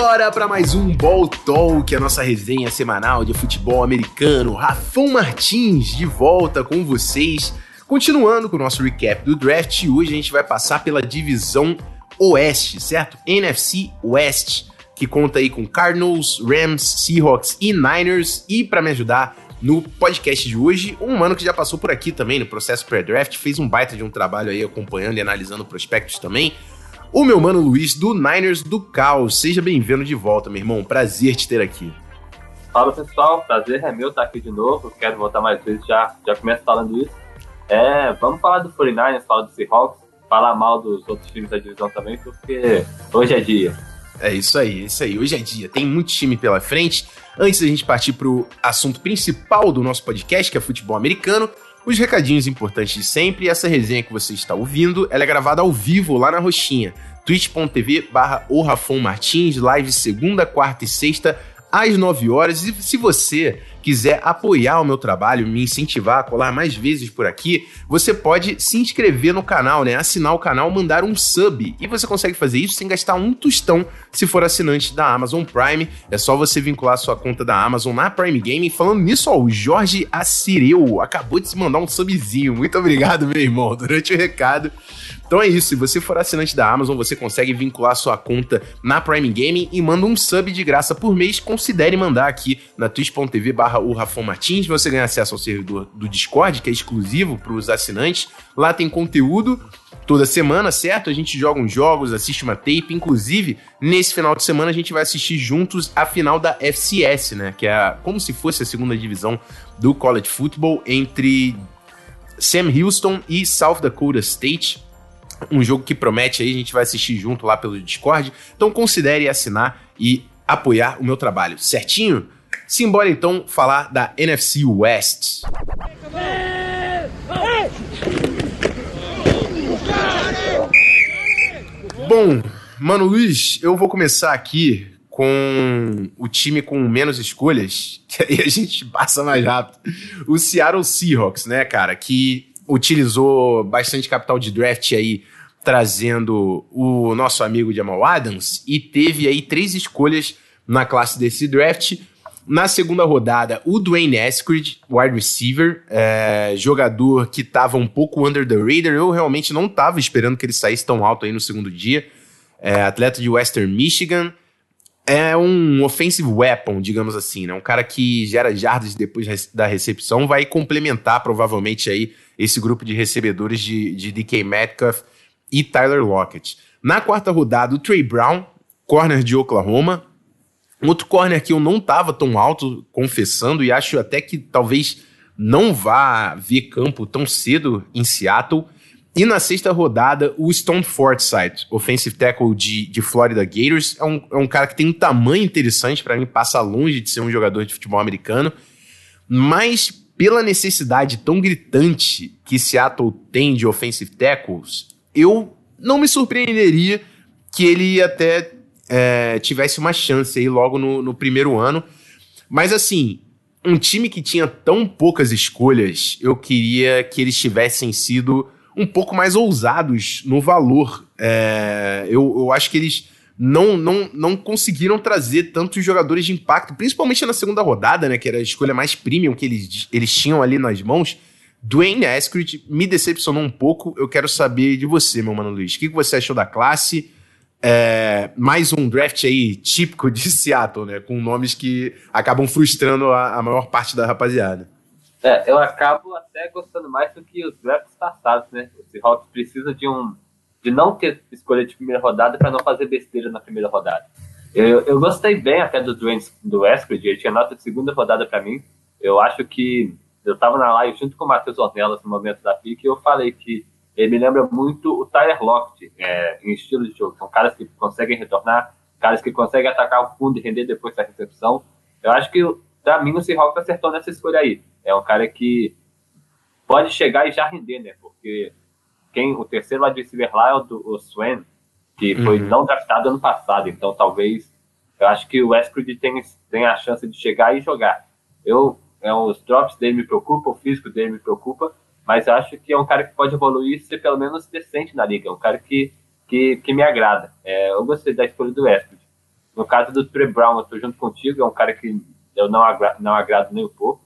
Bora para mais um Ball Talk, a nossa resenha semanal de futebol americano. Rafão Martins de volta com vocês. Continuando com o nosso recap do draft, hoje a gente vai passar pela divisão Oeste, certo? NFC West, que conta aí com Cardinals, Rams, Seahawks e Niners. E para me ajudar no podcast de hoje, um mano que já passou por aqui também no processo pré-draft, fez um baita de um trabalho aí acompanhando e analisando prospectos também o meu mano Luiz, do Niners do Caos. Seja bem-vindo de volta, meu irmão. Prazer te ter aqui. Fala pessoal, prazer é meu estar aqui de novo. Quero voltar mais vezes, já, já começo falando isso. É, vamos falar do 49ers, falar do Seahawks, falar mal dos outros times da divisão também, porque hoje é dia. É isso aí, é isso aí. Hoje é dia. Tem muito time pela frente. Antes da gente partir pro assunto principal do nosso podcast, que é futebol americano, os recadinhos importantes de sempre, essa resenha que você está ouvindo, ela é gravada ao vivo lá na Roxinha, twitch.tv barra Martins, live segunda, quarta e sexta, às 9 horas. E se você quiser apoiar o meu trabalho, me incentivar a colar mais vezes por aqui, você pode se inscrever no canal, né? Assinar o canal, mandar um sub. E você consegue fazer isso sem gastar um tostão se for assinante da Amazon Prime. É só você vincular sua conta da Amazon na Prime Gaming. Falando nisso, ó, o Jorge Assireu acabou de se mandar um subzinho. Muito obrigado, meu irmão, durante o recado. Então é isso, se você for assinante da Amazon, você consegue vincular sua conta na Prime Gaming e manda um sub de graça por mês. Considere mandar aqui na twitch.tv barra o Rafon Martins, você ganha acesso ao servidor do Discord, que é exclusivo para os assinantes. Lá tem conteúdo toda semana, certo? A gente joga uns jogos, assiste uma tape. Inclusive, nesse final de semana a gente vai assistir juntos a final da FCS, né? Que é como se fosse a segunda divisão do college football entre Sam Houston e South Dakota State um jogo que promete aí, a gente vai assistir junto lá pelo Discord. Então considere assinar e apoiar o meu trabalho, certinho? Simbora então falar da NFC West. Bom, mano Luiz, eu vou começar aqui com o time com menos escolhas, que aí a gente passa mais rápido. O Seattle Seahawks, né, cara, que utilizou bastante capital de draft aí, trazendo o nosso amigo Jamal Adams, e teve aí três escolhas na classe desse draft. Na segunda rodada, o Dwayne Eskridge, wide receiver, é, jogador que estava um pouco under the radar. Eu realmente não estava esperando que ele saísse tão alto aí no segundo dia. É, atleta de Western Michigan. É um offensive weapon, digamos assim, né? Um cara que gera jardas depois da recepção, vai complementar provavelmente aí esse grupo de recebedores de, de DK Metcalf e Tyler Lockett. Na quarta rodada, o Trey Brown, corner de Oklahoma. Outro corner que eu não estava tão alto, confessando, e acho até que talvez não vá ver campo tão cedo em Seattle. E na sexta rodada, o Stone Forsythe, offensive tackle de, de Florida Gators, é um, é um cara que tem um tamanho interessante, para mim passa longe de ser um jogador de futebol americano, mas pela necessidade tão gritante que Seattle tem de offensive tackles, eu não me surpreenderia que ele até é, tivesse uma chance aí logo no, no primeiro ano. Mas assim, um time que tinha tão poucas escolhas, eu queria que eles tivessem sido um pouco mais ousados no valor. É, eu, eu acho que eles não, não, não conseguiram trazer tantos jogadores de impacto, principalmente na segunda rodada, né? Que era a escolha mais premium que eles, eles tinham ali nas mãos. Dwayne Eskridge me decepcionou um pouco. Eu quero saber de você, meu mano Luiz. O que você achou da classe? É, mais um draft aí típico de Seattle, né? Com nomes que acabam frustrando a, a maior parte da rapaziada. É, eu acabo até gostando mais do que os drafts passados, né? O Seahawks precisa de um de não ter escolha de primeira rodada para não fazer besteira na primeira rodada. Eu, eu gostei bem até do Dwayne, do Eskridge, ele tinha nota de segunda rodada para mim. Eu acho que eu estava na live junto com o Matheus Ornelas no momento da pique e eu falei que ele me lembra muito o Tyler Lockett é, em estilo de jogo. São caras que conseguem retornar, caras que conseguem atacar o fundo e render depois da recepção. Eu acho que, para mim, o Seahawks acertou nessa escolha aí. É um cara que pode chegar e já render, né? Porque quem o terceiro wide receiver lá é o, do, o Swan, que uhum. foi não draftado ano passado. Então, talvez, eu acho que o Westbrook tem, tem a chance de chegar e jogar. Eu, é, os drops dele me preocupam, o físico dele me preocupa, mas eu acho que é um cara que pode evoluir e ser pelo menos decente na liga. É um cara que, que, que me agrada. É, eu gostei da escolha do Westbrook. No caso do Trey Brown, eu tô junto contigo, é um cara que eu não, agra não agrado nem um pouco.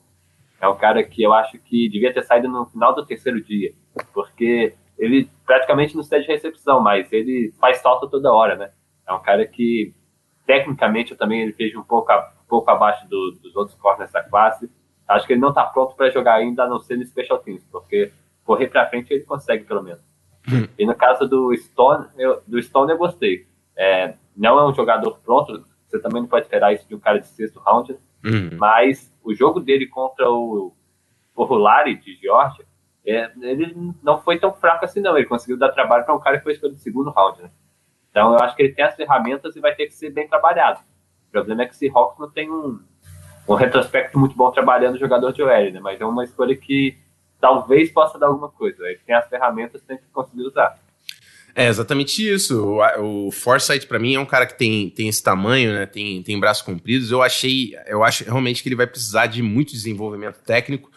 É um cara que eu acho que devia ter saído no final do terceiro dia, porque ele praticamente não cede recepção, mas ele faz falta toda hora, né? É um cara que, tecnicamente, eu também ele fez um pouco, a, um pouco abaixo do, dos outros corners dessa classe. Acho que ele não está pronto para jogar ainda, a não ser no Special Teams, porque correr para frente ele consegue, pelo menos. Hum. E no caso do Stone, eu, do Stone eu gostei. É, não é um jogador pronto, você também não pode esperar isso de um cara de sexto round, hum. mas o jogo dele contra o, o Rulari de Georgia, é, ele não foi tão fraco assim não, ele conseguiu dar trabalho para um cara que foi escolhido no segundo round, né? Então eu acho que ele tem as ferramentas e vai ter que ser bem trabalhado. O problema é que esse Hawks não tem um, um retrospecto muito bom trabalhando o jogador de OL, né? Mas é uma escolha que talvez possa dar alguma coisa. Ele tem as ferramentas, tem que conseguir usar. É exatamente isso. O, o Foresight, para mim, é um cara que tem, tem esse tamanho, né? Tem, tem braços compridos. Eu achei, eu acho realmente que ele vai precisar de muito desenvolvimento técnico.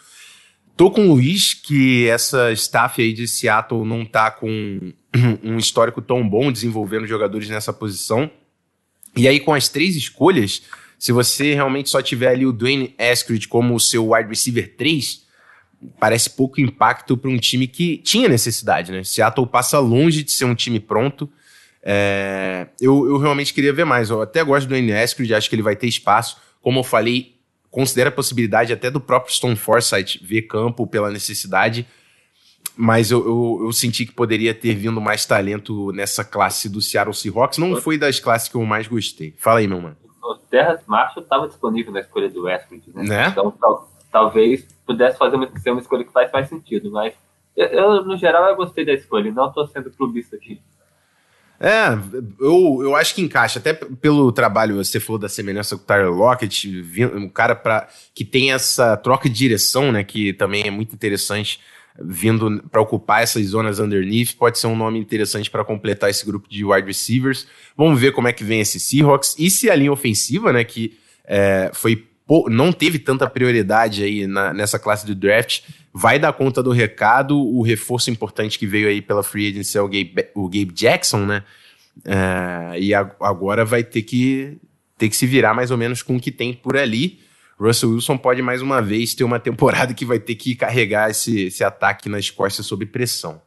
Tô com o Luiz que essa staff aí de Seattle não tá com um histórico tão bom desenvolvendo jogadores nessa posição. E aí, com as três escolhas, se você realmente só tiver ali o Dwayne Eskridge como o seu wide receiver 3, parece pouco impacto para um time que tinha necessidade, né? Seattle passa longe de ser um time pronto. É, eu, eu realmente queria ver mais. Eu até gosto do Dwayne Eskridge, acho que ele vai ter espaço. Como eu falei, considera a possibilidade até do próprio Stone Forsythe ver campo pela necessidade. Mas eu, eu, eu, senti que poderia ter vindo mais talento nessa classe do Seattle Seahawks. Não foi das classes que eu mais gostei. Fala aí, meu mano o Terras Marshall estava disponível na escolha do Westbrook, né? né? Então tal, talvez pudesse fazer uma, ser uma escolha que faz mais sentido, mas eu, eu, no geral eu gostei da escolha, não estou sendo clubista aqui. É, eu, eu acho que encaixa, até pelo trabalho, você falou da semelhança com o Tyler Lockett, um cara pra, que tem essa troca de direção, né, que também é muito interessante vindo para ocupar essas zonas underneath, pode ser um nome interessante para completar esse grupo de wide receivers. Vamos ver como é que vem esse Seahawks e se a linha ofensiva, né, que é, foi não teve tanta prioridade aí na, nessa classe do draft, vai dar conta do recado. O reforço importante que veio aí pela free agency é o Gabe, o Gabe Jackson, né? É, e a, agora vai ter que ter que se virar mais ou menos com o que tem por ali. Russell Wilson pode mais uma vez ter uma temporada que vai ter que carregar esse, esse ataque nas costas sob pressão.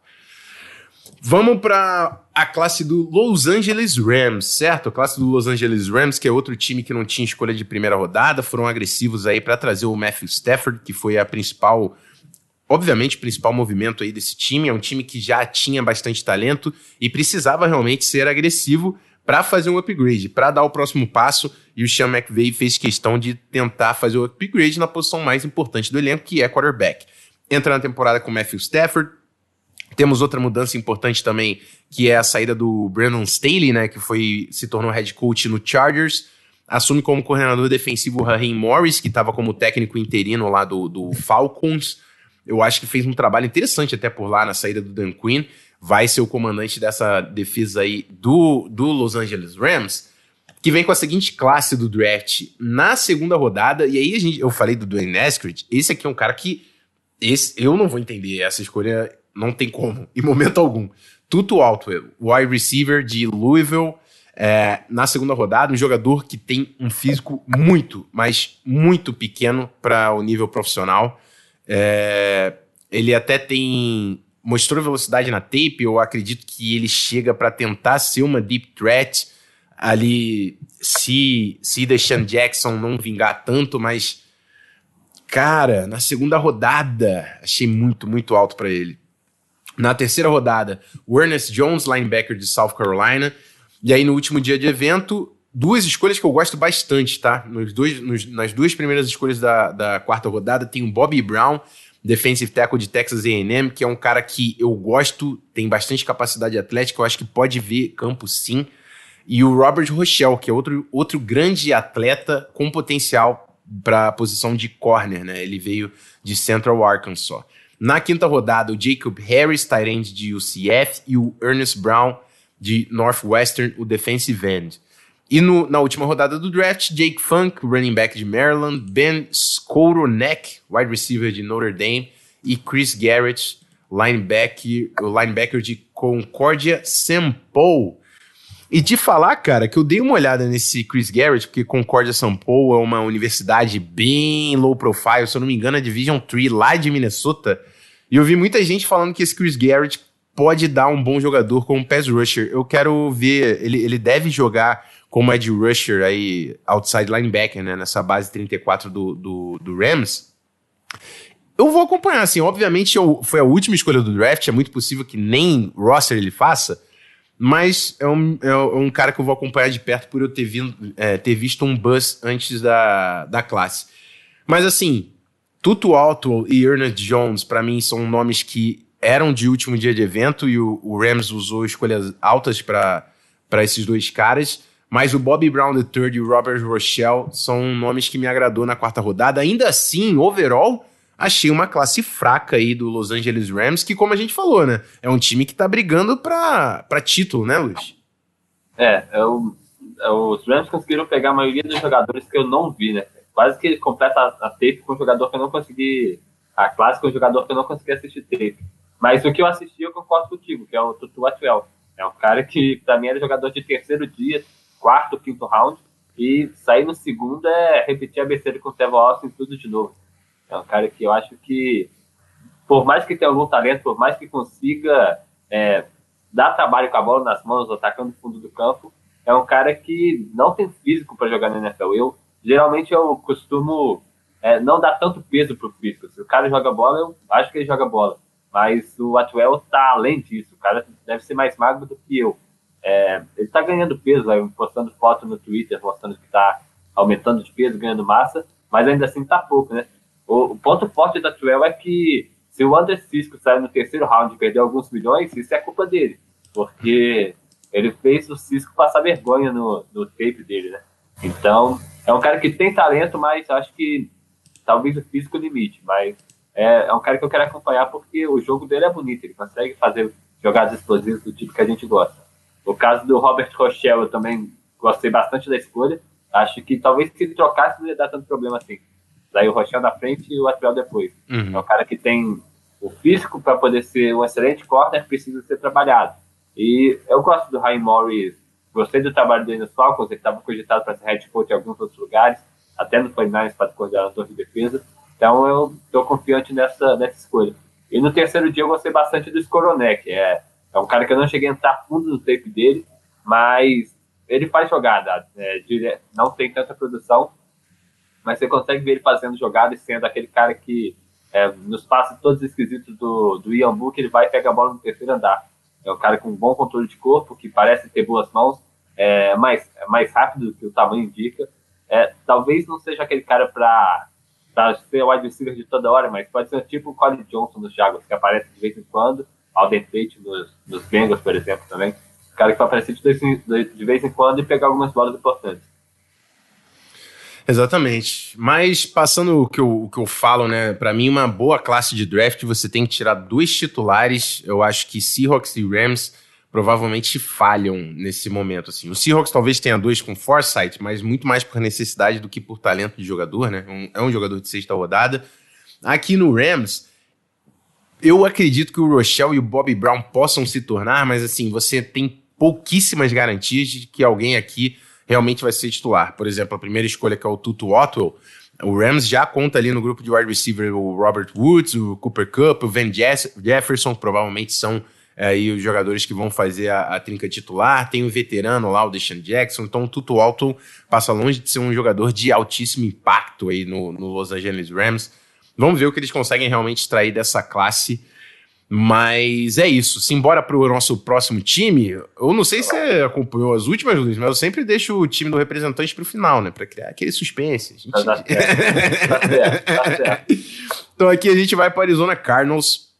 Vamos para a classe do Los Angeles Rams, certo? A classe do Los Angeles Rams, que é outro time que não tinha escolha de primeira rodada, foram agressivos aí para trazer o Matthew Stafford, que foi a principal, obviamente, principal movimento aí desse time. É um time que já tinha bastante talento e precisava realmente ser agressivo para fazer um upgrade, para dar o próximo passo, e o Sean McVay fez questão de tentar fazer o upgrade na posição mais importante do elenco, que é quarterback. Entra na temporada com Matthew Stafford. Temos outra mudança importante também, que é a saída do Brandon Staley, né, que foi se tornou head coach no Chargers. Assume como coordenador defensivo o Raheem Morris, que estava como técnico interino lá do, do Falcons. Eu acho que fez um trabalho interessante até por lá na saída do Dan Quinn vai ser o comandante dessa defesa aí do, do Los Angeles Rams, que vem com a seguinte classe do draft na segunda rodada. E aí a gente, eu falei do Dwayne Eskridge, esse aqui é um cara que esse, eu não vou entender essa escolha, não tem como, em momento algum. Tuto Altwell, wide receiver de Louisville, é, na segunda rodada, um jogador que tem um físico muito, mas muito pequeno para o nível profissional. É, ele até tem mostrou velocidade na tape, eu acredito que ele chega para tentar ser uma deep threat ali, se, se Deshaun Jackson não vingar tanto, mas cara, na segunda rodada, achei muito, muito alto para ele. Na terceira rodada, o Ernest Jones, linebacker de South Carolina. E aí, no último dia de evento, duas escolhas que eu gosto bastante, tá? Nos dois, nos, nas duas primeiras escolhas da, da quarta rodada, tem o Bobby Brown, defensive tackle de Texas A&M, que é um cara que eu gosto, tem bastante capacidade atlética, eu acho que pode ver campo sim. E o Robert Rochelle, que é outro, outro grande atleta com potencial para a posição de corner, né? Ele veio de Central Arkansas. Na quinta rodada, o Jacob Harris, tight de UCF, e o Ernest Brown, de Northwestern, o defensive end. E no, na última rodada do draft, Jake Funk, running back de Maryland, Ben Skoronek, wide receiver de Notre Dame, e Chris Garrett, linebacker, linebacker de Concordia Semple. E de falar, cara, que eu dei uma olhada nesse Chris Garrett, porque Concordia São Paulo é uma universidade bem low profile, se eu não me engano, é Division 3 lá de Minnesota. E eu vi muita gente falando que esse Chris Garrett pode dar um bom jogador como pass rusher. Eu quero ver, ele, ele deve jogar como edge rusher aí, outside linebacker, né, nessa base 34 do, do, do Rams. Eu vou acompanhar, assim, obviamente eu, foi a última escolha do draft, é muito possível que nem roster ele faça, mas é um, é um cara que eu vou acompanhar de perto por eu ter, vindo, é, ter visto um buzz antes da, da classe. Mas assim, Tutu Alto e Ernest Jones, para mim, são nomes que eram de último dia de evento e o, o Rams usou escolhas altas para esses dois caras. Mas o Bobby Brown III e o Robert Rochelle são nomes que me agradou na quarta rodada. Ainda assim, overall, achei uma classe fraca aí do Los Angeles Rams, que, como a gente falou, né? É um time que tá brigando pra, pra título, né, Luiz? É, é, o, é os Rams conseguiram pegar a maioria dos jogadores que eu não vi, né? Quase que completa a, a tape com um jogador que eu não consegui. A classe com um jogador que eu não consegui assistir tape. Mas o que eu assisti, eu concordo contigo, que é o Tutu Atwell. É um cara que, pra mim, era jogador de terceiro dia, quarto, quinto round. E sair no segundo é repetir a besteira com o Trevor Austin tudo de novo. É um cara que eu acho que, por mais que tenha algum talento, por mais que consiga é, dar trabalho com a bola nas mãos, atacando o fundo do campo, é um cara que não tem físico para jogar na NFL. Eu, geralmente, eu costumo é, não dar tanto peso pro físico. Se o cara joga bola, eu acho que ele joga bola. Mas o Atwell tá além disso. O cara deve ser mais magro do que eu. É, ele tá ganhando peso, aí, postando foto no Twitter, mostrando que tá aumentando de peso, ganhando massa, mas ainda assim tá pouco, né? O, o ponto forte da Twell é que se o André Cisco sair no terceiro round e perder alguns milhões, isso é culpa dele. Porque ele fez o Cisco passar vergonha no, no tape dele, né? Então, é um cara que tem talento, mas acho que talvez o físico limite. Mas é, é um cara que eu quero acompanhar porque o jogo dele é bonito, ele consegue fazer jogadas explosivas do tipo que a gente gosta. O caso do Robert Rochelle, eu também gostei bastante da escolha. Acho que talvez se ele trocasse não ia dar tanto problema assim. Daí o Rochelle na frente e o Atwell depois. Uhum. É um cara que tem o físico para poder ser um excelente corner, precisa ser trabalhado. E eu gosto do Ryan Morris, gostei do trabalho dele nos Falcons, ele estava cogitado para ser head coach em alguns outros lugares, até no 49 para coordenador de defesa. Então eu estou confiante nessa, nessa escolha. E no terceiro dia eu gostei bastante do Skoronek, é, é um cara que eu não cheguei a entrar fundo no tape dele, mas ele faz jogada, é, não tem tanta produção, mas você consegue ver ele fazendo jogada e sendo aquele cara que é, nos passa todos os esquisitos do, do Ian Book, ele vai pegar a bola no terceiro andar. É um cara com um bom controle de corpo, que parece ter boas mãos, é mais, é mais rápido do que o tamanho indica. É, talvez não seja aquele cara para ser o wide receiver de toda hora, mas pode ser tipo o Colin Johnson nos Jaguars, que aparece de vez em quando, Alden Tate nos, nos Bengals, por exemplo, também. O cara que vai aparecer de, de vez em quando e pegar algumas bolas importantes. Exatamente. Mas passando o que eu, o que eu falo, né? Para mim, uma boa classe de draft, você tem que tirar dois titulares. Eu acho que Seahawks e Rams provavelmente falham nesse momento. Assim. O Seahawks talvez tenha dois com foresight, mas muito mais por necessidade do que por talento de jogador, né? Um, é um jogador de sexta rodada. Aqui no Rams, eu acredito que o Rochelle e o Bobby Brown possam se tornar, mas assim, você tem pouquíssimas garantias de que alguém aqui realmente vai ser titular. Por exemplo, a primeira escolha que é o Tutu Otwell, o Rams já conta ali no grupo de wide receiver o Robert Woods, o Cooper Cup, o Van Jefferson, provavelmente são é, aí os jogadores que vão fazer a, a, trinca titular. Tem o veterano lá, o Deshaun Jackson. Então o Tutu Otwell passa longe de ser um jogador de altíssimo impacto aí no, no Los Angeles Rams. Vamos ver o que eles conseguem realmente extrair dessa classe mas é isso. Simbora pro nosso próximo time. Eu não sei se você acompanhou as últimas, Luiz, mas eu sempre deixo o time do representante pro final, né? Pra criar aquele suspense. Gente... Tá certo. Tá certo. Tá certo. então aqui a gente vai para Arizona Cardinals.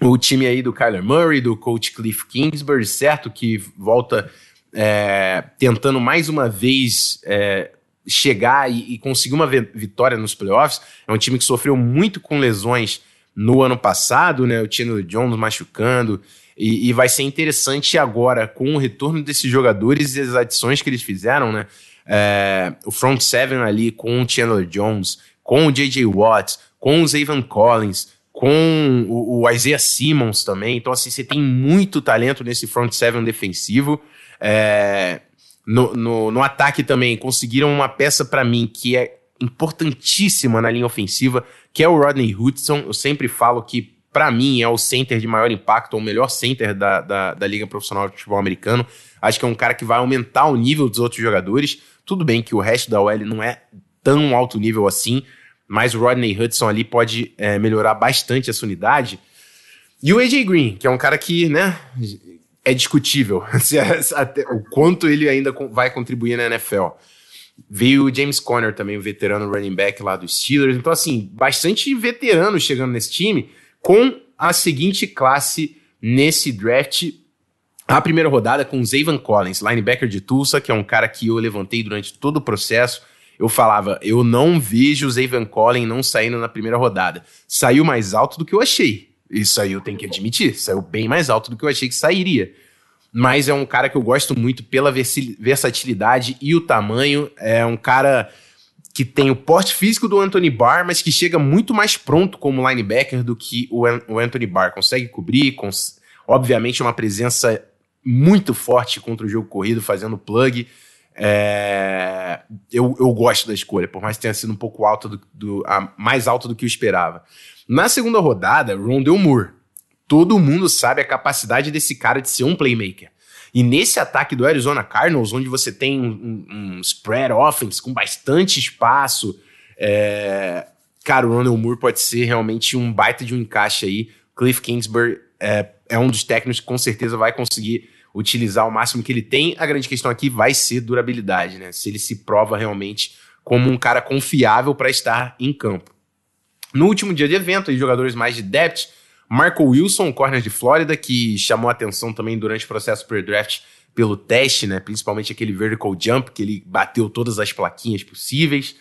O time aí do Kyler Murray, do coach Cliff Kingsbury, certo? Que volta é, tentando mais uma vez é, chegar e, e conseguir uma vitória nos playoffs. É um time que sofreu muito com lesões no ano passado, né? O Chandler Jones machucando. E, e, vai ser interessante agora, com o retorno desses jogadores e as adições que eles fizeram, né? É, o front seven ali com o Chandler Jones, com o J.J. Watts, com o Zayvon Collins, com o, o Isaiah Simmons também. Então, assim, você tem muito talento nesse front seven defensivo. É, no, no, no, ataque também conseguiram uma peça para mim que é importantíssima na linha ofensiva, que é o Rodney Hudson. Eu sempre falo que, para mim, é o center de maior impacto, o melhor center da, da, da Liga Profissional de Futebol Americano. Acho que é um cara que vai aumentar o nível dos outros jogadores. Tudo bem que o resto da OL não é tão alto nível assim, mas o Rodney Hudson ali pode é, melhorar bastante essa unidade. E o AJ Green, que é um cara que, né, é discutível é, o quanto ele ainda vai contribuir na NFL. Veio o James Conner também, o veterano running back lá dos Steelers. Então, assim, bastante veterano chegando nesse time, com a seguinte classe nesse draft. A primeira rodada com Zayvon Collins, linebacker de Tulsa, que é um cara que eu levantei durante todo o processo. Eu falava, eu não vejo o Zayvon Collins não saindo na primeira rodada. Saiu mais alto do que eu achei. Isso aí eu tenho que admitir. Saiu bem mais alto do que eu achei que sairia mas é um cara que eu gosto muito pela versatilidade e o tamanho. É um cara que tem o porte físico do Anthony Barr, mas que chega muito mais pronto como linebacker do que o, Anthony Barr. Consegue cobrir, cons obviamente uma presença muito forte contra o jogo corrido, fazendo plug. É... eu, eu gosto da escolha, por mais que tenha sido um pouco alta do, do a, mais alta do que eu esperava. Na segunda rodada, Rondell Moore todo mundo sabe a capacidade desse cara de ser um playmaker. E nesse ataque do Arizona Cardinals, onde você tem um, um spread offense com bastante espaço, é... cara, o Ronald Moore pode ser realmente um baita de um encaixe aí. Cliff Kingsbury é, é um dos técnicos que com certeza vai conseguir utilizar o máximo que ele tem. A grande questão aqui vai ser durabilidade, né? Se ele se prova realmente como um cara confiável para estar em campo. No último dia de evento, os jogadores mais de depth Marco Wilson, corner de Flórida, que chamou atenção também durante o processo pre-draft pelo teste, né? Principalmente aquele vertical jump, que ele bateu todas as plaquinhas possíveis.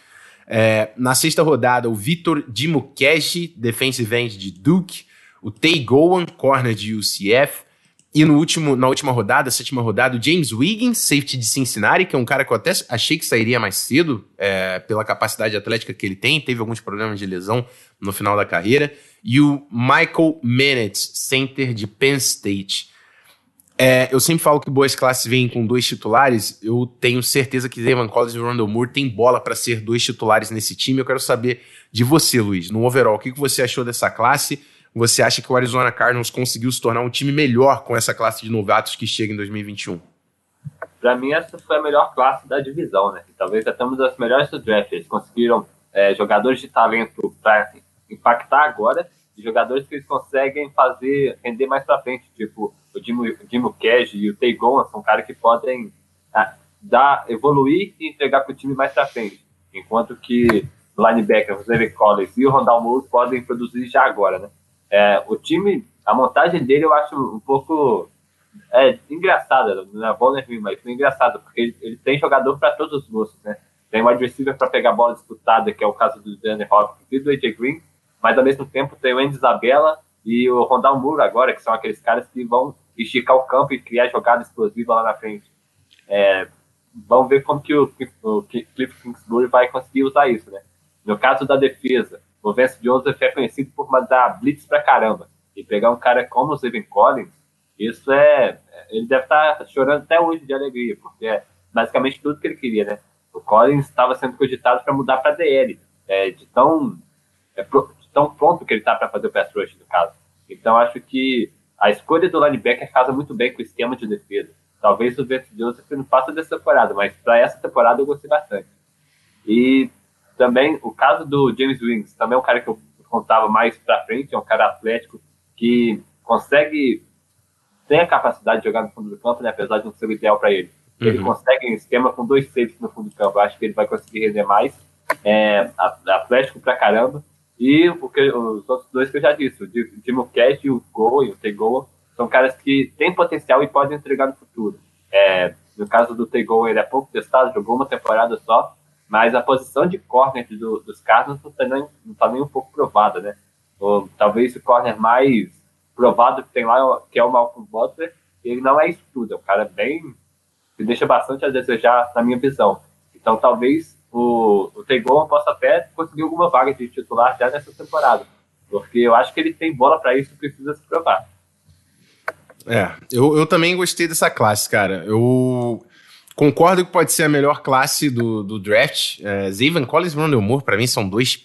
É, na sexta rodada, o Vitor Dimukeshi, defensive end de Duke. O Tay Gowan, corner de UCF. E no último, na última rodada, sétima rodada, o James Wiggins, safety de Cincinnati, que é um cara que eu até achei que sairia mais cedo, é, pela capacidade atlética que ele tem. Teve alguns problemas de lesão no final da carreira e o Michael Manett, center de Penn State. É, eu sempre falo que boas classes vêm com dois titulares. Eu tenho certeza que Evan Collins e Rondell Moore têm bola para ser dois titulares nesse time. Eu quero saber de você, Luiz, no overall, o que você achou dessa classe? Você acha que o Arizona Cardinals conseguiu se tornar um time melhor com essa classe de novatos que chega em 2021? Para mim, essa foi a melhor classe da divisão, né? Talvez até uma das melhores do draft. Eles conseguiram é, jogadores de talento para impactar agora de jogadores que eles conseguem fazer render mais para frente, tipo o Dimo, Cash e o Teigon são caras que podem ah, dar, evoluir e entregar para o time mais para frente, enquanto que linebacker, o Zé Collins e o Rondal Moore podem produzir já agora, né? É, o time, a montagem dele eu acho um pouco é, engraçada, não é bom nem ruim, mas engraçado, porque ele, ele tem jogador para todos os gostos, né? Tem wide receiver para pegar bola disputada, que é o caso do Danny Hopkins e do AJ Green, mas ao mesmo tempo tem o Andy Isabella e o Rondal Moore agora, que são aqueles caras que vão esticar o campo e criar jogada explosiva lá na frente. É, vamos ver como que o, o Cliff Kingsbury vai conseguir usar isso, né? No caso da defesa, o Vance Joseph é conhecido por mandar blitz pra caramba. E pegar um cara como o Steven Collins, isso é. Ele deve estar tá chorando até hoje de alegria, porque é basicamente tudo que ele queria, né? O Collins estava sendo cogitado para mudar para DL, é, de tão é, tão pronto que ele está para fazer o pass rush, no caso. Então, acho que a escolha do linebacker casa muito bem com o esquema de defesa. Talvez o Vance Joseph não faça dessa temporada, mas para essa temporada eu gostei bastante. E também o caso do James Wings, também é um cara que eu contava mais para frente, é um cara atlético que consegue tem a capacidade de jogar no fundo do campo, né, apesar de não ser o ideal para ele. Uhum. Ele consegue um esquema com dois safes no fundo do campo. Eu acho que ele vai conseguir render mais. É, atlético pra caramba. E porque os outros dois que eu já disse, o Dimo Cash e o Go e o Tego, são caras que têm potencial e podem entregar no futuro. É, no caso do Tego, ele é pouco testado, jogou uma temporada só, mas a posição de corner do, dos Cardinals não está nem, tá nem um pouco provada, né? Ou, talvez o corner mais provado que tem lá, que é o Malcolm Butler, ele não é isso tudo, é um cara bem. que deixa bastante a desejar, na minha visão. Então talvez o, o Tegon possa até conseguir alguma vaga de titular já nessa temporada. porque eu acho que ele tem bola para isso e precisa se provar. É, eu, eu também gostei dessa classe, cara. Eu concordo que pode ser a melhor classe do, do draft. É, Collins e Rondell Moore, pra mim, são dois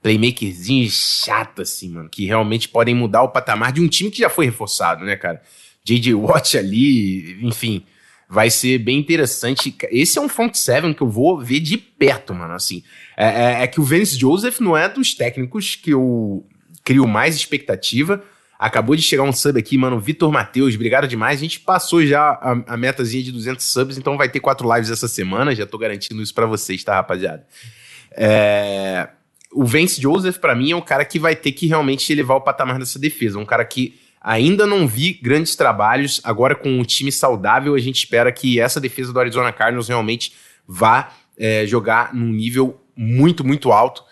playmakerzinhos chatos, assim, mano, que realmente podem mudar o patamar de um time que já foi reforçado, né, cara? J.J. Watt ali, enfim, vai ser bem interessante. Esse é um front seven que eu vou ver de perto, mano, assim. É, é, é que o Vance Joseph não é dos técnicos que eu crio mais expectativa. Acabou de chegar um sub aqui, mano. Vitor Matheus, obrigado demais. A gente passou já a, a, metazinha de 200 subs, então vai ter quatro lives essa semana. Já tô garantindo isso para vocês, tá, rapaziada? É o Vance Joseph, para mim, é um cara que vai ter que realmente elevar o patamar dessa defesa. Um cara que ainda não vi grandes trabalhos. Agora, com um time saudável, a gente espera que essa defesa do Arizona Cardinals realmente vá é, jogar num nível muito, muito alto.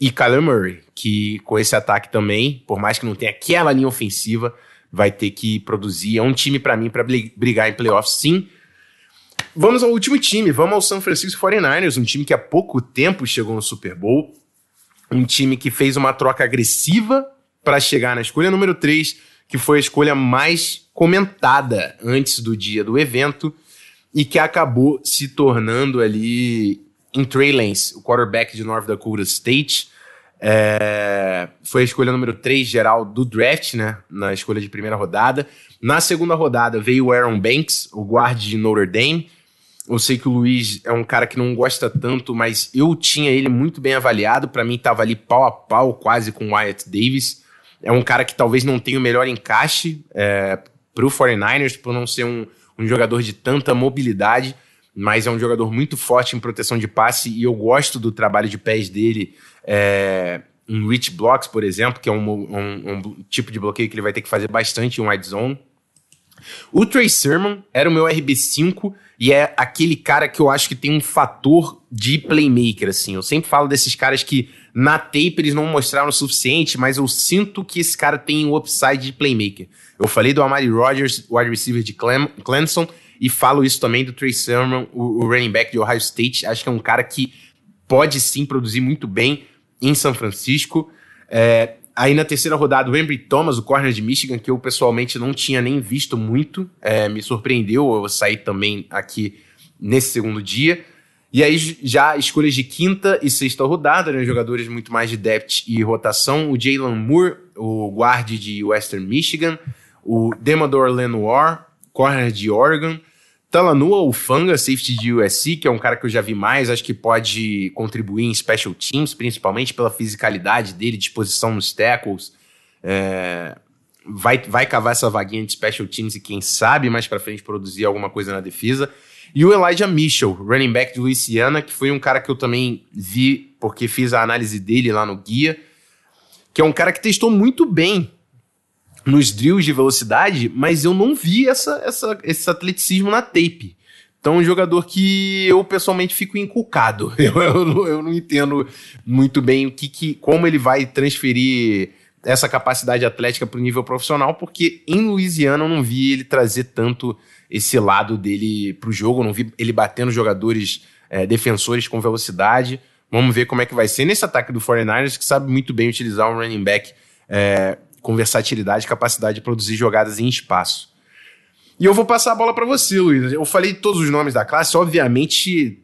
E Kyler Murray, que com esse ataque também, por mais que não tenha aquela linha ofensiva, vai ter que produzir. É um time para mim para brigar em playoffs, sim. Vamos ao último time, vamos ao San Francisco 49ers, um time que há pouco tempo chegou no Super Bowl um time que fez uma troca agressiva para chegar na escolha número 3, que foi a escolha mais comentada antes do dia do evento e que acabou se tornando ali em Trey Lance, o quarterback de North Dakota State. É, foi a escolha número 3 geral do draft, né? Na escolha de primeira rodada. Na segunda rodada veio o Aaron Banks, o guarda de Notre Dame. Eu sei que o Luiz é um cara que não gosta tanto, mas eu tinha ele muito bem avaliado. Para mim, estava ali pau a pau, quase com o Wyatt Davis. É um cara que talvez não tenha o melhor encaixe é, para o 49ers, por não ser um, um jogador de tanta mobilidade, mas é um jogador muito forte em proteção de passe e eu gosto do trabalho de pés dele. É, em reach blocks, por exemplo, que é um, um, um, tipo de bloqueio que ele vai ter que fazer bastante em wide zone. O Trey Sermon era o meu RB5 e é aquele cara que eu acho que tem um fator de playmaker, assim. Eu sempre falo desses caras que na tape eles não mostraram o suficiente, mas eu sinto que esse cara tem um upside de playmaker. Eu falei do Amari Rogers, wide receiver de Clem Clemson, e falo isso também do Trey Sermon, o, o running back de Ohio State. Acho que é um cara que pode sim produzir muito bem em São Francisco. É, Aí na terceira rodada, o Embry Thomas, o corner de Michigan, que eu pessoalmente não tinha nem visto muito, é, me surpreendeu. Eu saí também aqui nesse segundo dia. E aí já escolhas de quinta e sexta rodada, né, jogadores muito mais de depth e rotação. O Jalen Moore, o guard de Western Michigan. O Demador Lenoir, corner de Oregon. Talanua, o Fanga, safety de USC, que é um cara que eu já vi mais, acho que pode contribuir em special teams, principalmente pela fisicalidade dele, disposição nos tackles. É, vai, vai cavar essa vaguinha de special teams e quem sabe mais para frente produzir alguma coisa na defesa. E o Elijah Mitchell, running back de Louisiana, que foi um cara que eu também vi porque fiz a análise dele lá no guia, que é um cara que testou muito bem nos drills de velocidade, mas eu não vi essa, essa, esse atleticismo na tape. Então, um jogador que eu pessoalmente fico inculcado. Eu, eu, não, eu não entendo muito bem o que, que, como ele vai transferir essa capacidade atlética para o nível profissional, porque em Louisiana eu não vi ele trazer tanto esse lado dele para o jogo, eu não vi ele batendo jogadores é, defensores com velocidade. Vamos ver como é que vai ser nesse ataque do 49ers, que sabe muito bem utilizar um running back é, com versatilidade capacidade de produzir jogadas em espaço. E eu vou passar a bola para você, Luiz. Eu falei todos os nomes da classe, obviamente,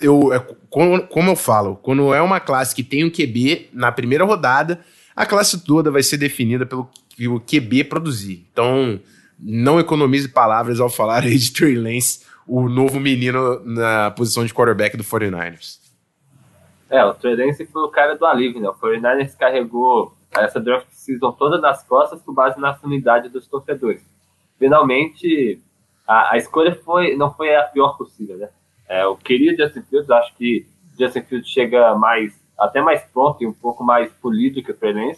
eu, é, como, como eu falo, quando é uma classe que tem um QB na primeira rodada, a classe toda vai ser definida pelo que o QB produzir. Então, não economize palavras ao falar aí de Trey Lance, o novo menino na posição de quarterback do 49ers. É, o Trey Lance foi o cara do alívio, né? O 49ers carregou essa draft season toda nas costas com base na unidade dos torcedores. Finalmente, a, a, escolha foi, não foi a pior possível, né? É, eu queria Justin Fields, acho que Justin Fields chega mais, até mais pronto e um pouco mais polido que o Trey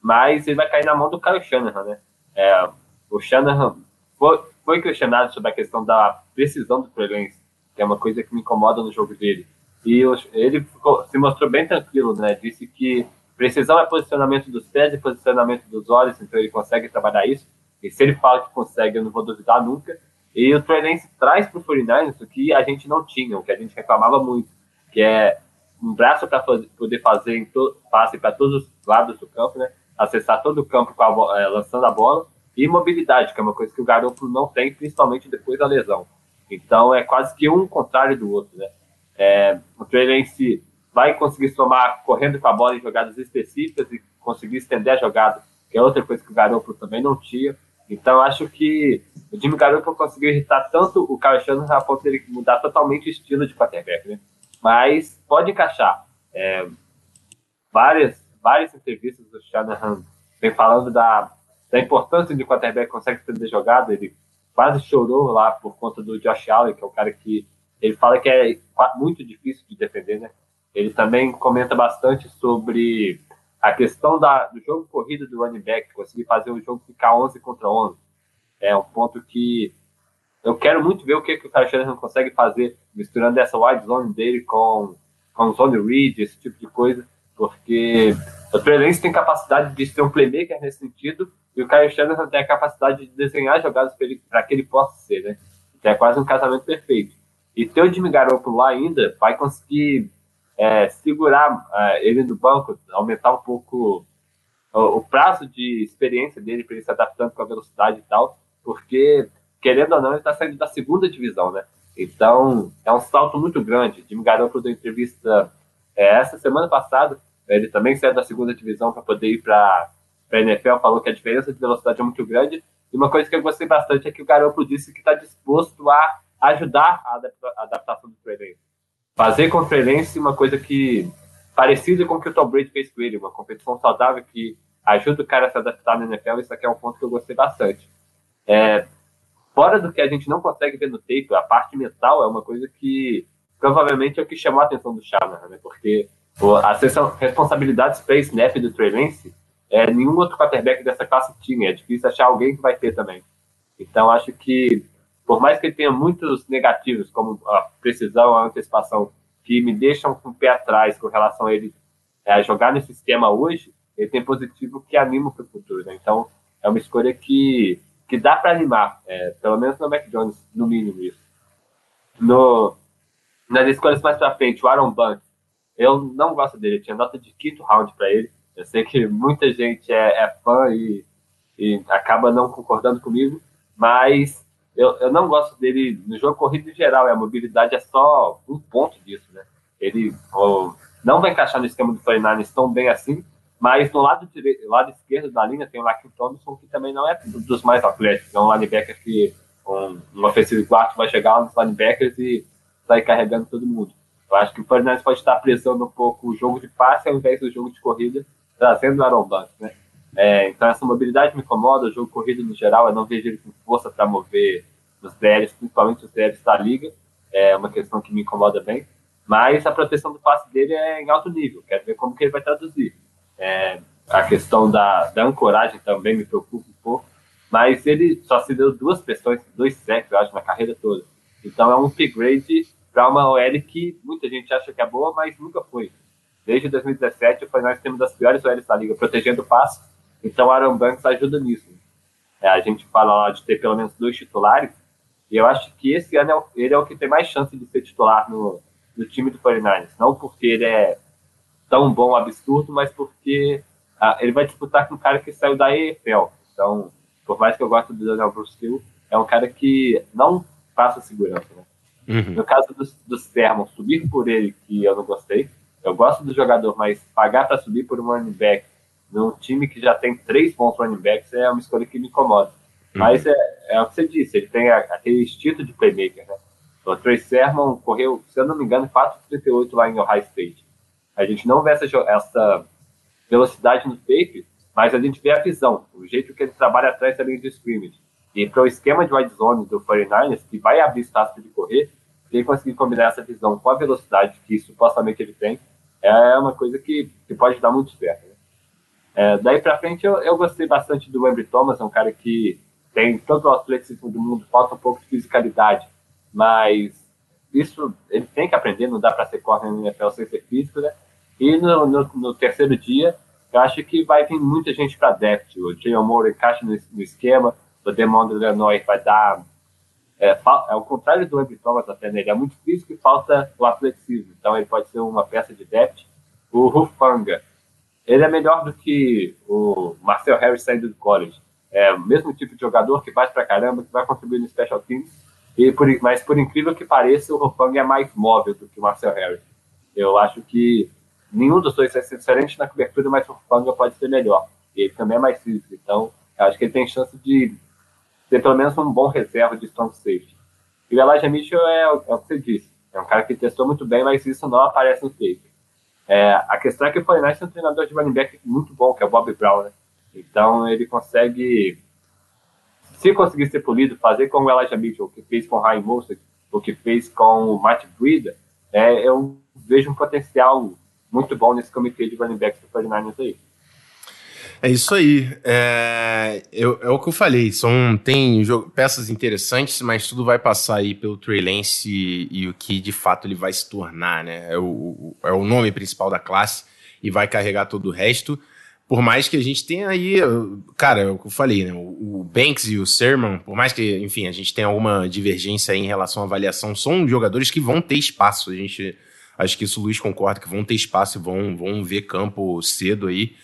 mas ele vai cair na mão do Kyle Shanahan, né? É, o Shanahan foi, foi questionado sobre a questão da precisão do Trey que é uma coisa que me incomoda no jogo dele. E ele ficou, se mostrou bem tranquilo, né? Disse que Precisão é posicionamento dos pés e posicionamento dos olhos, então ele consegue trabalhar isso. E se ele fala que consegue, eu não vou duvidar nunca. E o Trey traz para o 49ers o que a gente não tinha, o que a gente reclamava muito, que é um braço para poder fazer em passe para todos os lados do campo, né? Acessar todo o campo a, é, lançando a bola e mobilidade, que é uma coisa que o Garoppolo não tem, principalmente depois da lesão. Então é quase que um contrário do outro, né? É, o Trey vai conseguir somar correndo com a bola em jogadas específicas e conseguir estender a jogada, que é outra coisa que o Garoppolo também não tinha. Então acho que o Jimmy Garoppolo conseguiu irritar tanto o Kyle Shanahan a ponto dele mudar totalmente o estilo de quarterback, né? Mas pode encaixar. É, várias, várias entrevistas do Shanahan vem falando da, da importância de quarterback consegue estender jogada, ele quase chorou lá por conta do Josh Allen, que é um cara que ele fala que é muito difícil de defender, né? Ele também comenta bastante sobre a questão da, do jogo corrido do running back, conseguir fazer o jogo ficar 11 contra 11. É um ponto que eu quero muito ver o que, que o Kyle Shanahan consegue fazer, misturando essa wide zone dele com, com zone read, esse tipo de coisa, porque o Trey tem capacidade de ser um playmaker nesse sentido, e o Kyle Shanahan tem a capacidade de desenhar jogadas para que ele possa ser, né? Então é quase um casamento perfeito. E ter o Jimmy Garoppolo lá ainda vai conseguir é, segurar é, ele no banco, aumentar um pouco o, o prazo de experiência dele para ele se adaptando com a velocidade e tal, porque, querendo ou não, ele está saindo da segunda divisão, né? Então, é um salto muito grande. Jimmy Garoppolo deu entrevista é, essa semana passada, ele também saiu da segunda divisão para poder ir para a NFL, falou que a diferença de velocidade é muito grande. E uma coisa que eu gostei bastante é que o Garoppolo disse que está disposto a ajudar a, adaptação do Trey Fazer com o Trey uma coisa que parecida com o que o Tom Brady fez com ele, uma competição saudável que ajuda o cara a se adaptar na NFL, isso aqui é um ponto que eu gostei bastante. É, fora do que a gente não consegue ver no tape, a parte mental é uma coisa que provavelmente é o que chamou a atenção do Shanahan, né? Porque as responsabilidades para snap do Trey Lance, é, nenhum outro quarterback dessa classe tinha. É difícil achar alguém que vai ter também. Então, acho que por mais que ele tenha muitos negativos, como a precisão, a antecipação, que me deixam com o pé atrás com relação a ele é, jogar nesse esquema hoje, ele tem positivo que anima para o futuro. Né? Então, é uma escolha que, que dá para animar, é, pelo menos no Jones, no mínimo isso. No, nas escolhas mais para frente, o Aaron Bunch, eu não gosto dele, eu tinha nota de quinto round para ele. Eu sei que muita gente é, é fã e, e acaba não concordando comigo, mas eu, eu não gosto dele no jogo corrido em geral, a mobilidade é só um ponto disso, né? Ele não vai encaixar no esquema do 49 tão bem assim, mas no lado, direito, lado esquerdo da linha tem o Lakin Thompson, que também não é dos mais atléticos, é um linebacker que um, um ofensivo quarto vai chegar nos linebackers e sair carregando todo mundo. Eu acho que o Fernandes pode estar presando um pouco o jogo de passe ao invés do jogo de corrida, trazendo o Aaron Banks, né? É, então essa mobilidade me incomoda, o jogo corrido no geral, eu não vejo ele com força para mover os DLs, principalmente os DLs da liga, é uma questão que me incomoda bem, mas a proteção do passe dele é em alto nível, quero ver como que ele vai traduzir. É, a questão da, da ancoragem também me preocupa um pouco, mas ele só se deu duas pressões, dois sacks, eu acho, na carreira toda. Então é um upgrade para uma OL que muita gente acha que é boa, mas nunca foi. Desde 2017 foi nós temos das piores OLs da liga protegendo o passe, então Aaron Banks ajuda nisso. É, a gente fala lá de ter pelo menos dois titulares, e eu acho que esse ano é, ele é o que tem mais chance de ser titular no, no time do 49ers. Não porque ele é tão bom, absurdo, mas porque ah, ele vai disputar com um cara que saiu da EFL. Então, por mais que eu goste do Daniel Bruce Hill, é um cara que não passa segurança. Né? Uhum. No caso do, do Sermon, subir por ele, que eu não gostei. Eu gosto do jogador, mas pagar para subir por um running back num time que já tem três bons running backs é uma escolha que me incomoda. Uhum. Mas é, é, o que você disse, ele tem a, aquele instinto de playmaker, né? O Trey Sermon correu, se eu não me engano, 4,38 lá em Ohio State. A gente não vê essa, essa velocidade no tape, mas a gente vê a visão, o jeito que ele trabalha atrás da linha de scrimmage. E para o esquema de wide zone do 49ers, que vai abrir espaço de correr, ele conseguir combinar essa visão com a velocidade que supostamente ele tem, é uma coisa que, que pode dar muito certo. É, daí para frente, eu, eu gostei bastante do Wemby Thomas, é um cara que tem todo o atletismo do mundo, falta um pouco de fisicalidade, mas isso ele tem que aprender, não dá para ser corner no NFL sem ser físico, né? E no, no, no, terceiro dia, eu acho que vai vir muita gente para depth. O Jay Moore encaixa no, no, esquema, o Demond Lenoir vai dar é, é o contrário do Embi Thomas até, né? Ele é muito físico e falta o atleticismo. Então ele pode ser uma peça de depth. O Rufanga, ele é melhor do que o Marcel Harris saindo do college. É o mesmo tipo de jogador que faz pra caramba, que vai contribuir no special teams. E por, mas por incrível que pareça, o Rufanga é mais móvel do que o Marcel Harris. Eu acho que nenhum dos dois vai ser excelente na cobertura, mas o Rufanga pode ser melhor. Ele também é mais físico. Então, acho que ele tem chance de ter pelo menos um bom reserva de strong safety. E o Elijah Mitchell é, é, o que você disse. É um cara que testou muito bem, mas isso não aparece no tape. É, a questão é que o Fortnite tem um treinador de running back muito bom, que é o Bob Brown, né? Então ele consegue, se conseguir ser polido, fazer com o Elijah Mitchell, o que fez com o Ryan Mostert, o que fez com o Matt Breida, é, eu vejo um potencial muito bom nesse comitê de running backs do 49ers aí. É isso aí. É, eu, é o que eu falei. São, tem peças interessantes, mas tudo vai passar aí pelo Trey Lance e, e, o que de fato ele vai se tornar, né? É o, é o nome principal da classe e vai carregar todo o resto. Por mais que a gente tenha aí, cara, é o que eu falei, né? O, o Banks e o Sermon, por mais que, enfim, a gente tenha alguma divergência aí em relação à avaliação, são jogadores que vão ter espaço. A gente, acho que isso o Luiz concorda, que vão ter espaço e vão, vão ver campo cedo aí.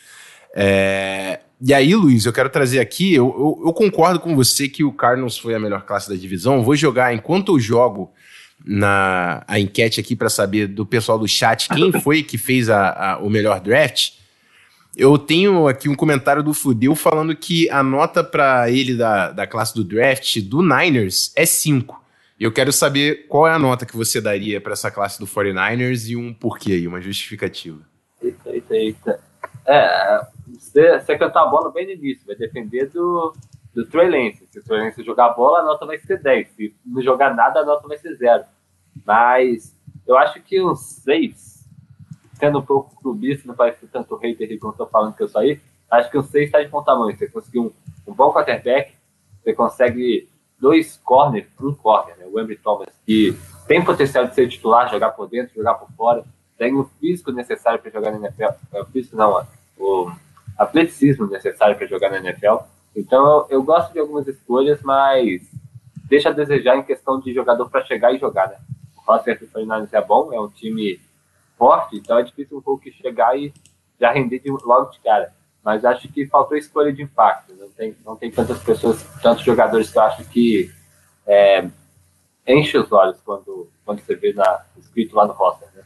É, e aí, Luiz, eu quero trazer aqui, eu, eu, eu, concordo com você que o Cardinals foi a melhor classe da divisão. vou jogar, enquanto eu jogo na a enquete aqui para saber do pessoal do chat quem foi que fez a, a, o melhor draft, eu tenho aqui um comentário do Fudeu falando que a nota para ele da, da classe do draft do Niners é 5. Eu quero saber qual é a nota que você daria para essa classe do 49ers e um porquê aí, uma justificativa. Eita, eita, eita. É, você, você cantar a bola bem no início, vai depender do, do Trey Lance. Se o Trey Lance jogar bola, a nota vai ser 10. Se não jogar nada, a nota vai ser 0. Mas eu acho que uns 6, sendo um pouco clubista, não parece tanto hater como estou falando que eu saí, acho que um 6 está de bom tamanho. Você conseguiu um, um bom quarterback, você consegue dois corners, um corner, né? o Embry Thomas, que tem potencial de ser titular, jogar por dentro, jogar por fora, tem o físico necessário para jogar na NFL. É, o físico não, o atleticismo necessário para jogar na NFL. Então eu, gosto de algumas escolhas, mas deixa a desejar em questão de jogador para chegar e jogar, né? O roster do 49 é bom, é um time forte, então é difícil um pouco chegar e já render de, logo de cara. Mas acho que faltou escolha de impacto. Não tem, não tem tantas pessoas, tantos jogadores que eu acho que é, enche os olhos quando, quando você vê na, escrito lá no roster, né?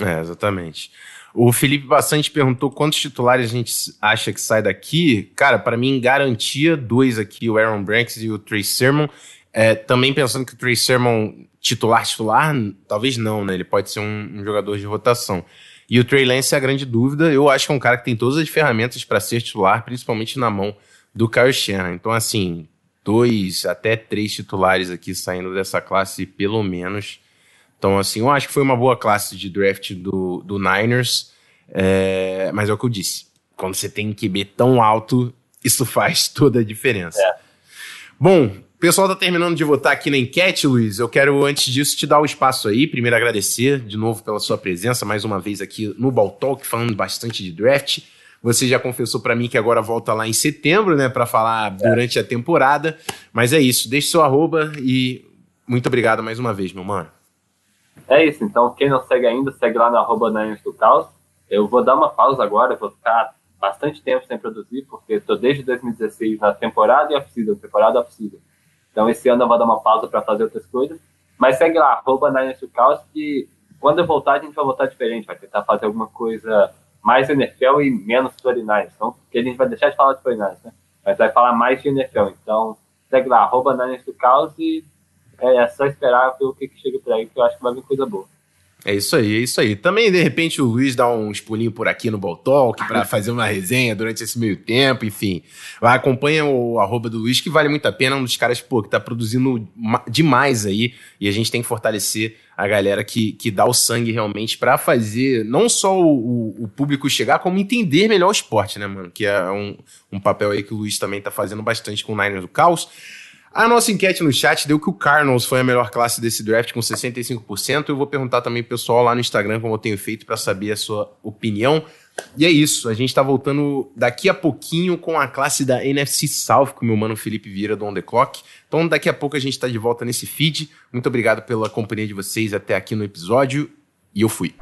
É, exatamente. O Felipe Bastante perguntou quantos titulares a gente acha que sai daqui. Cara, para mim, garantia, dois aqui, o Aaron Branks e o Trey Sermon. É, também pensando que o Trey Sermon titular, titular, talvez não, né? Ele pode ser um, um jogador de rotação. E o Trey Lance é a grande dúvida. Eu acho que é um cara que tem todas as ferramentas para ser titular, principalmente na mão do Kyle Shanahan. Então, assim, dois até três titulares aqui saindo dessa classe, pelo menos. Então, assim, eu acho que foi uma boa classe de draft do, do Niners, é, mas é o que eu disse. Quando você tem um QB tão alto, isso faz toda a diferença. É. Bom, o pessoal tá terminando de votar aqui na enquete, Luiz. Eu quero, antes disso, te dar o espaço aí. Primeiro, agradecer de novo pela sua presença, mais uma vez aqui no Ball Talk, falando bastante de draft. Você já confessou para mim que agora volta lá em setembro, né, para falar é. durante a temporada. Mas é isso, deixe seu arroba e muito obrigado mais uma vez, meu mano. É isso, então quem não segue ainda, segue lá no arroba do Caos. Eu vou dar uma pausa agora, vou ficar bastante tempo sem produzir, porque estou desde 2016 na temporada e off-season, temporada off-season. Então esse ano eu vou dar uma pausa para fazer outras coisas. Mas segue lá, arroba do Caos, que quando eu voltar a gente vai voltar diferente, vai tentar fazer alguma coisa mais NFL e menos 49ers. Então, porque a gente vai deixar de falar de 49ers, né? Mas vai falar mais de NFL. Então, segue lá, arroba do Caos e é, é só esperar ver o que, que chega por aí, que eu acho que vai vir coisa boa. É isso aí, é isso aí. Também, de repente, o Luiz dá uns pulinhos por aqui no Talk para fazer uma resenha durante esse meio tempo, enfim. Vai, acompanha o arroba do Luiz, que vale muito a pena, um dos caras, pô, que tá produzindo demais aí, e a gente tem que fortalecer a galera que, que dá o sangue realmente para fazer não só o, o, público chegar, como entender melhor o esporte, né, mano? Que é um, um papel aí que o Luiz também tá fazendo bastante com o Niners do Caos. A nossa enquete no chat deu que o Cardinals foi a melhor classe desse draft com 65%. Eu vou perguntar também pro pessoal lá no Instagram como eu tenho feito para saber a sua opinião. E é isso, a gente tá voltando daqui a pouquinho com a classe da NFC South com o meu mano Felipe Vieira do On The Clock. Então daqui a pouco a gente tá de volta nesse feed. Muito obrigado pela companhia de vocês até aqui no episódio e eu fui.